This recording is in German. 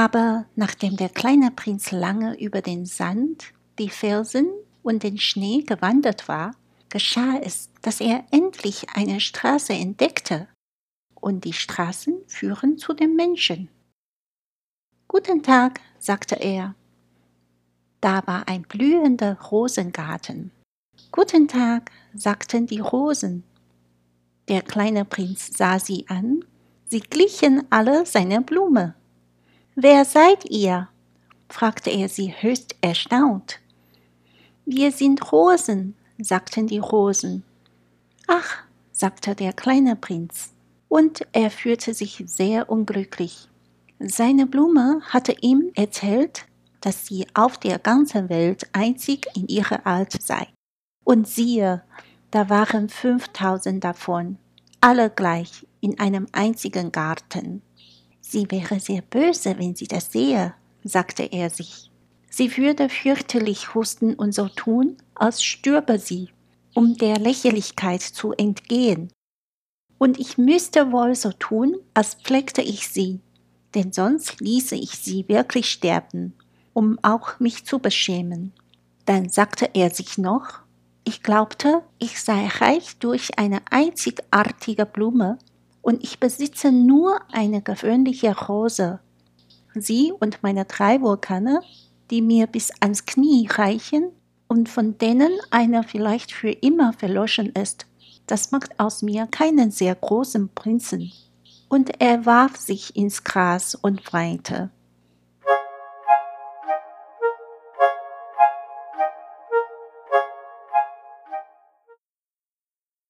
Aber nachdem der kleine Prinz lange über den Sand, die Felsen und den Schnee gewandert war, geschah es, dass er endlich eine Straße entdeckte. Und die Straßen führen zu den Menschen. Guten Tag, sagte er. Da war ein blühender Rosengarten. Guten Tag, sagten die Rosen. Der kleine Prinz sah sie an, sie glichen alle seiner Blume. Wer seid ihr? fragte er sie höchst erstaunt. Wir sind Rosen, sagten die Rosen. Ach, sagte der kleine Prinz, und er fühlte sich sehr unglücklich. Seine Blume hatte ihm erzählt, dass sie auf der ganzen Welt einzig in ihrer Art sei. Und siehe, da waren fünftausend davon, alle gleich in einem einzigen Garten. Sie wäre sehr böse, wenn sie das sehe, sagte er sich. Sie würde fürchterlich husten und so tun, als stürbe sie, um der Lächerlichkeit zu entgehen. Und ich müsste wohl so tun, als pflegte ich sie, denn sonst ließe ich sie wirklich sterben, um auch mich zu beschämen. Dann sagte er sich noch, ich glaubte, ich sei reich durch eine einzigartige Blume, und ich besitze nur eine gewöhnliche Rose. Sie und meine drei Vulkane, die mir bis ans Knie reichen und von denen einer vielleicht für immer verloschen ist, das macht aus mir keinen sehr großen Prinzen und er warf sich ins Gras und weinte.